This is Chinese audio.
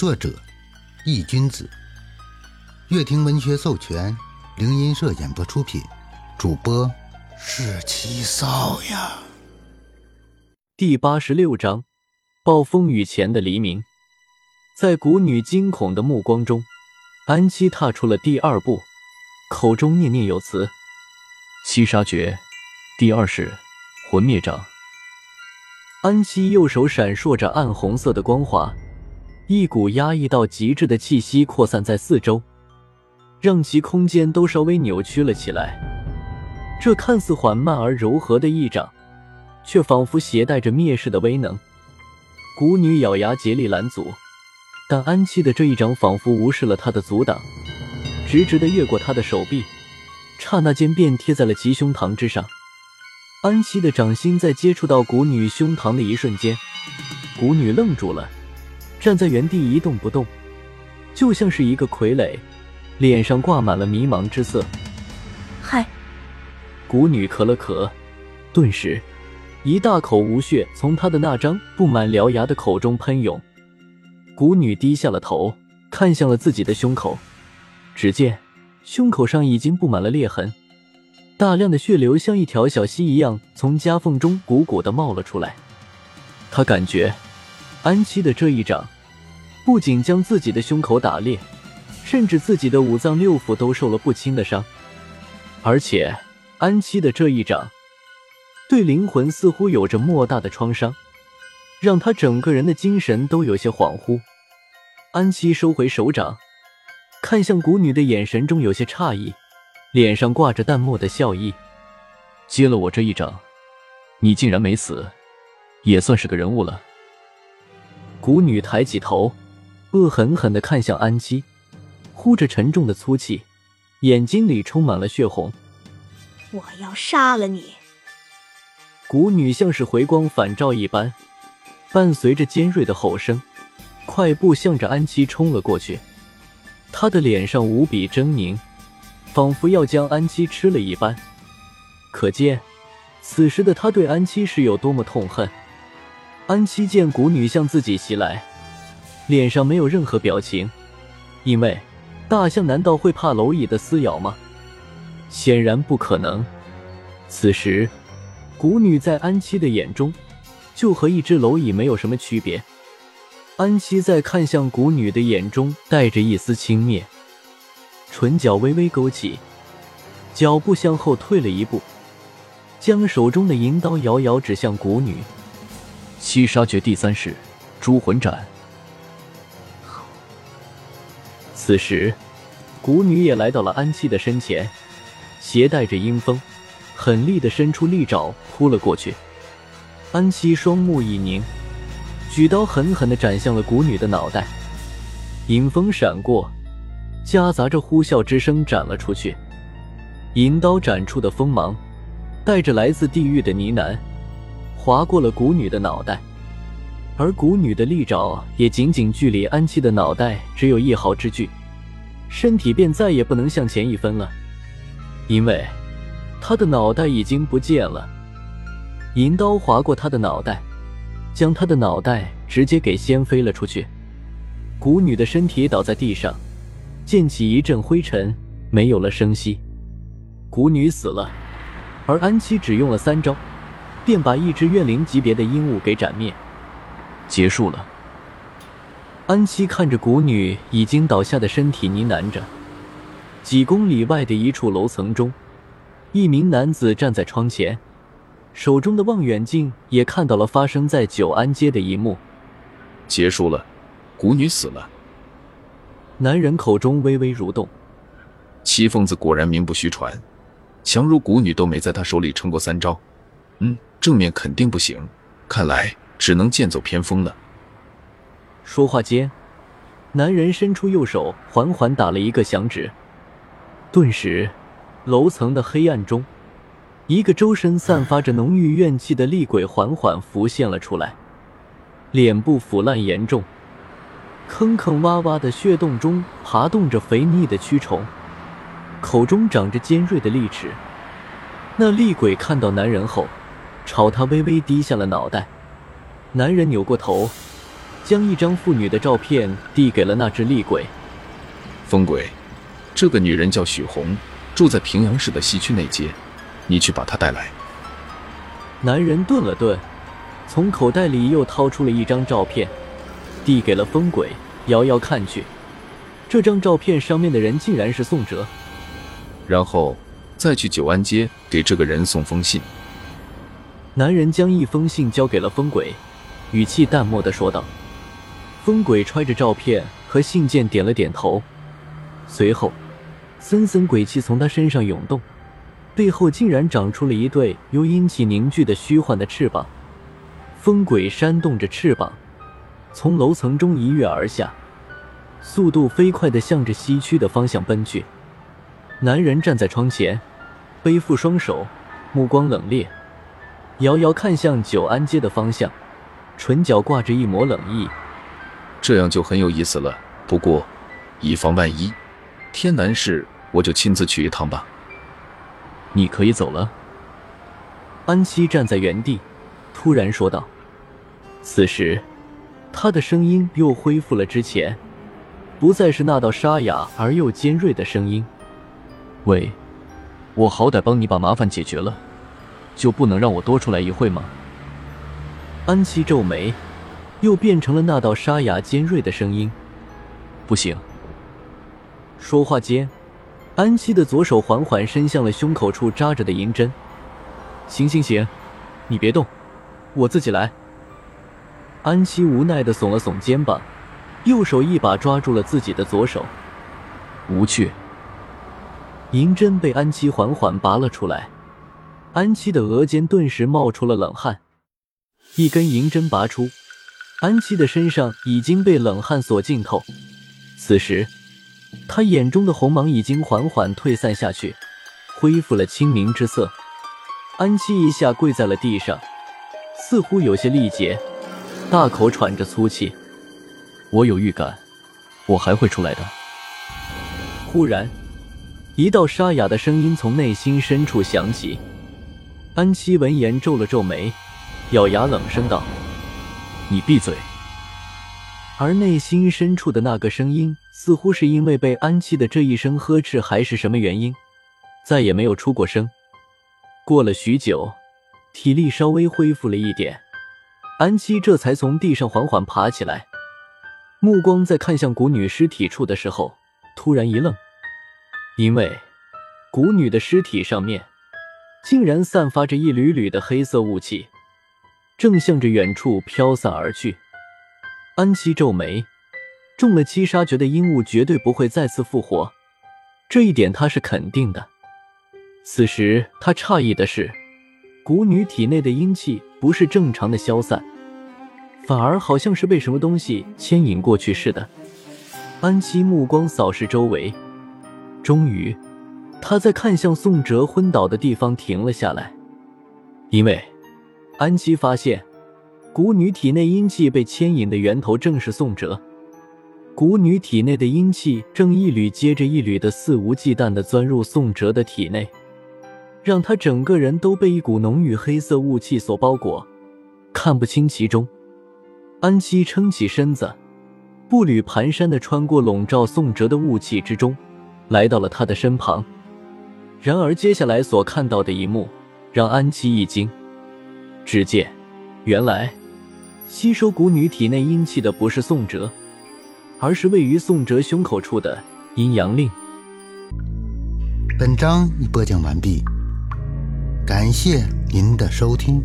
作者：易君子，乐亭文学授权，灵音社演播出品，主播是七少呀。第八十六章：暴风雨前的黎明。在古女惊恐的目光中，安七踏出了第二步，口中念念有词：“七杀诀，第二式魂灭掌。”安七右手闪烁着暗红色的光华，一股压抑到极致的气息扩散在四周，让其空间都稍微扭曲了起来。这看似缓慢而柔和的一掌，却仿佛携带着灭世的威能。古女咬牙竭力拦阻，但安七的这一掌仿佛无视了他的阻挡，直直的越过他的手臂，刹那间便贴在了其胸膛之上。安七的掌心在接触到古女胸膛的一瞬间，古女愣住了，站在原地一动不动，就像是一个傀儡，脸上挂满了迷茫之色。嗨，古女咳了咳，顿时一大口无血从她的那张布满獠牙的口中喷涌。古女低下了头，看向了自己的胸口，只见胸口上已经布满了裂痕。大量的血流像一条小溪一样从夹缝中鼓鼓的冒了出来。她感觉安七的这一掌不仅将自己的胸口打裂，甚至自己的五脏六腑都受了不轻的伤。而且安七的这一掌对灵魂似乎有着莫大的创伤，让他整个人的精神都有些恍惚。安七收回手掌，看向古女的眼神中有些诧异。脸上挂着淡漠的笑意，接了我这一掌，你竟然没死，也算是个人物了。古女抬起头，恶狠狠地看向安七，呼着沉重的粗气，眼睛里充满了血红。我要杀了你！古女像是回光返照一般，伴随着尖锐的吼声，快步向着安七冲了过去。她的脸上无比狰狞。仿佛要将安七吃了一般，可见此时的她对安七是有多么痛恨。安七见古女向自己袭来，脸上没有任何表情，因为大象难道会怕蝼蚁的撕咬吗？显然不可能。此时，古女在安七的眼中就和一只蝼蚁没有什么区别。安七在看向古女的眼中带着一丝轻蔑。唇角微微勾起，脚步向后退了一步，将手中的银刀遥遥指向古女。七杀诀第三式，诛魂斩。此时，古女也来到了安七的身前，携带着阴风，狠厉的伸出利爪扑了过去。安七双目一凝，举刀狠狠的斩向了古女的脑袋。阴风闪过。夹杂着呼啸之声斩了出去，银刀斩出的锋芒，带着来自地狱的呢喃，划过了古女的脑袋，而古女的利爪也仅仅距离安七的脑袋只有一毫之距，身体便再也不能向前一分了，因为她的脑袋已经不见了。银刀划过她的脑袋，将她的脑袋直接给掀飞了出去，古女的身体倒在地上。溅起一阵灰尘，没有了声息。古女死了，而安七只用了三招，便把一只怨灵级别的阴雾给斩灭，结束了。安七看着古女已经倒下的身体，呢喃着。几公里外的一处楼层中，一名男子站在窗前，手中的望远镜也看到了发生在九安街的一幕。结束了，古女死了。男人口中微微蠕动，七凤子果然名不虚传，强如古女都没在他手里撑过三招，嗯，正面肯定不行，看来只能剑走偏锋了。说话间，男人伸出右手，缓缓打了一个响指，顿时，楼层的黑暗中，一个周身散发着浓郁怨气的厉鬼缓缓浮现了出来，脸部腐烂严重。坑坑洼洼的血洞中爬动着肥腻的蛆虫，口中长着尖锐的利齿。那厉鬼看到男人后，朝他微微低下了脑袋。男人扭过头，将一张妇女的照片递给了那只厉鬼。疯鬼，这个女人叫许红，住在平阳市的西区内街，你去把她带来。男人顿了顿，从口袋里又掏出了一张照片，递给了疯鬼，遥遥看去，这张照片上面的人竟然是宋哲。然后再去九安街给这个人送封信。男人将一封信交给了风鬼，语气淡漠的说道：“风鬼揣着照片和信件，点了点头。随后，森森鬼气从他身上涌动，背后竟然长出了一对由阴气凝聚的虚幻的翅膀。风鬼扇动着翅膀，从楼层中一跃而下，速度飞快的向着西区的方向奔去。男人站在窗前，背负双手，目光冷冽。”遥遥看向九安街的方向，唇角挂着一抹冷意。这样就很有意思了。不过，以防万一，天南市我就亲自去一趟吧。你可以走了。安七站在原地，突然说道。此时，他的声音又恢复了之前，不再是那道沙哑而又尖锐的声音。喂，我好歹帮你把麻烦解决了。就不能让我多出来一会吗？安七皱眉，又变成了那道沙哑尖锐的声音。不行。说话间，安七的左手缓缓伸向了胸口处扎着的银针。行行行，你别动，我自己来。安七无奈的耸了耸肩膀，右手一把抓住了自己的左手。无趣。银针被安七缓缓拔了出来。安七的额间顿时冒出了冷汗，一根银针拔出，安七的身上已经被冷汗所浸透。此时，他眼中的红芒已经缓缓退散下去，恢复了清明之色。安七一下跪在了地上，似乎有些力竭，大口喘着粗气。我有预感，我还会出来的。忽然，一道沙哑的声音从内心深处响起。安七闻言皱了皱眉，咬牙冷声道：“你闭嘴。”而内心深处的那个声音，似乎是因为被安七的这一声呵斥，还是什么原因，再也没有出过声。过了许久，体力稍微恢复了一点，安七这才从地上缓缓爬起来，目光在看向古女尸体处的时候，突然一愣，因为古女的尸体上面。竟然散发着一缕缕的黑色雾气，正向着远处飘散而去。安七皱眉，中了七杀诀的阴雾绝对不会再次复活，这一点他是肯定的。此时他诧异的是，蛊女体内的阴气不是正常的消散，反而好像是被什么东西牵引过去似的。安七目光扫视周围，终于。他在看向宋哲昏倒的地方停了下来，因为安琪发现蛊女体内阴气被牵引的源头正是宋哲。蛊女体内的阴气正一缕接着一缕的肆无忌惮地钻入宋哲的体内，让他整个人都被一股浓郁黑色雾气所包裹，看不清其中。安琪撑起身子，步履蹒跚地穿过笼罩宋哲的雾气之中，来到了他的身旁。然而，接下来所看到的一幕让安琪一惊。只见，原来吸收蛊女体内阴气的不是宋哲，而是位于宋哲胸口处的阴阳令。本章已播讲完毕，感谢您的收听。